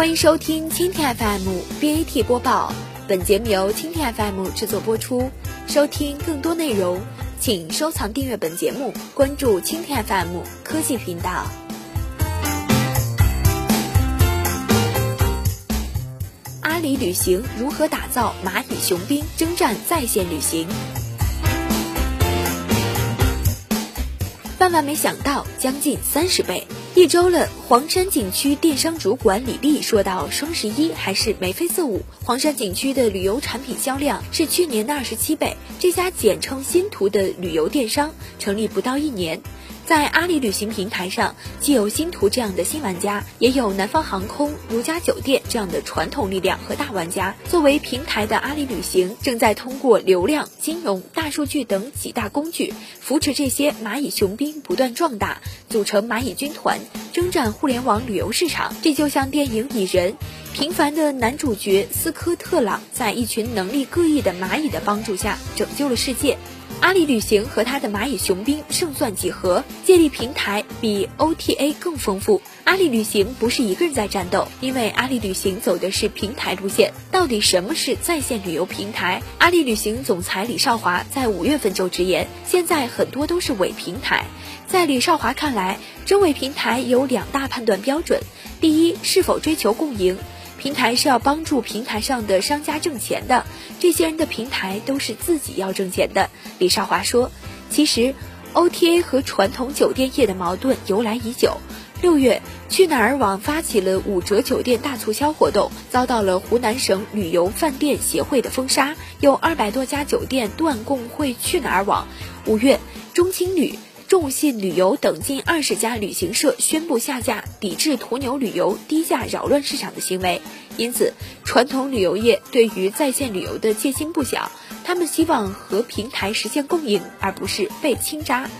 欢迎收听蜻蜓 FM BAT 播报，本节目由蜻蜓 FM 制作播出。收听更多内容，请收藏订阅本节目，关注蜻蜓 FM 科技频道。阿里旅行如何打造蚂蚁雄兵，征战在线旅行？万万没想到，将近三十倍。一周了，黄山景区电商主管李丽说到：“双十一还是眉飞色舞，黄山景区的旅游产品销量是去年的二十七倍。”这家简称“新途”的旅游电商成立不到一年。在阿里旅行平台上，既有星途这样的新玩家，也有南方航空、如家酒店这样的传统力量和大玩家。作为平台的阿里旅行，正在通过流量、金融、大数据等几大工具，扶持这些蚂蚁雄兵不断壮大，组成蚂蚁军团，征战互联网旅游市场。这就像电影《蚁人》，平凡的男主角斯科特朗，在一群能力各异的蚂蚁的帮助下，拯救了世界。阿里旅行和它的蚂蚁雄兵胜算几何？借力平台比 OTA 更丰富。阿里旅行不是一个人在战斗，因为阿里旅行走的是平台路线。到底什么是在线旅游平台？阿里旅行总裁李少华在五月份就直言，现在很多都是伪平台。在李少华看来，真伪平台有两大判断标准：第一，是否追求共赢。平台是要帮助平台上的商家挣钱的，这些人的平台都是自己要挣钱的。李少华说：“其实，OTA 和传统酒店业的矛盾由来已久。六月，去哪儿网发起了五折酒店大促销活动，遭到了湖南省旅游饭店协会的封杀，有二百多家酒店断供会去哪儿网。五月，中青旅。”众信旅游等近二十家旅行社宣布下架，抵制途牛旅游低价扰乱市场的行为。因此，传统旅游业对于在线旅游的戒心不小，他们希望和平台实现共赢，而不是被倾轧。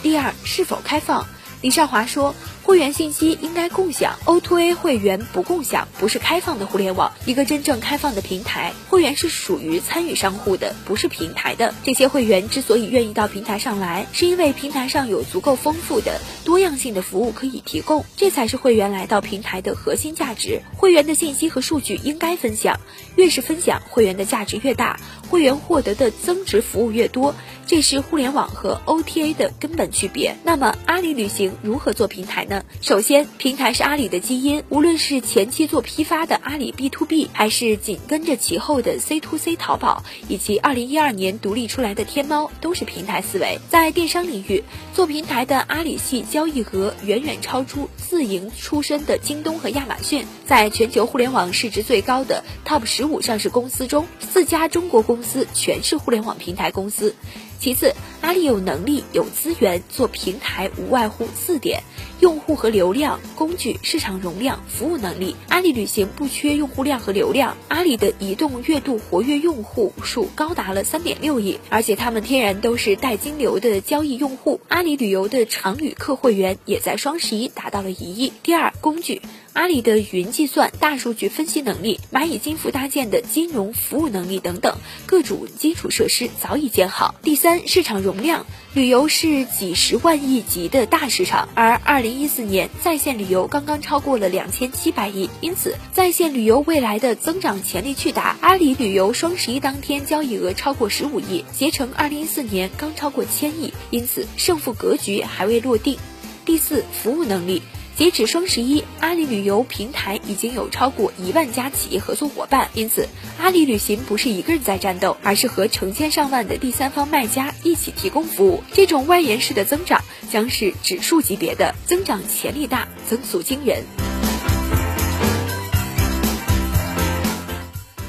第二，是否开放？李少华说。会员信息应该共享，O2A 会员不共享，不是开放的互联网。一个真正开放的平台，会员是属于参与商户的，不是平台的。这些会员之所以愿意到平台上来，是因为平台上有足够丰富的多样性的服务可以提供，这才是会员来到平台的核心价值。会员的信息和数据应该分享，越是分享，会员的价值越大，会员获得的增值服务越多。这是互联网和 OTA 的根本区别。那么，阿里旅行如何做平台呢？首先，平台是阿里的基因，无论是前期做批发的阿里 B to B，还是紧跟着其后的 C to C 淘宝，以及二零一二年独立出来的天猫，都是平台思维。在电商领域，做平台的阿里系交易额远远超出自营出身的京东和亚马逊。在全球互联网市值最高的 Top 十五上市公司中，四家中国公司全是互联网平台公司。其次，阿里有能力、有资源做平台，无外乎四点：用户和流量、工具、市场容量、服务能力。阿里旅行不缺用户量和流量，阿里的移动月度活跃用户数高达了三点六亿，而且他们天然都是带金流的交易用户。阿里旅游的常旅客会员也在双十一达到了一亿。第二，工具。阿里的云计算、大数据分析能力，蚂蚁金服搭建的金融服务能力等等，各种基础设施早已建好。第三，市场容量，旅游是几十万亿级的大市场，而二零一四年在线旅游刚刚超过了两千七百亿，因此在线旅游未来的增长潜力巨大。阿里旅游双十一当天交易额超过十五亿，携程二零一四年刚超过千亿，因此胜负格局还未落定。第四，服务能力。截止双十一，阿里旅游平台已经有超过一万家企业合作伙伴，因此阿里旅行不是一个人在战斗，而是和成千上万的第三方卖家一起提供服务。这种外延式的增长将是指数级别的增长，潜力大，增速惊人。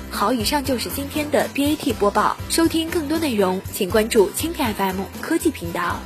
好，以上就是今天的 BAT 播报。收听更多内容，请关注蜻蜓 FM 科技频道。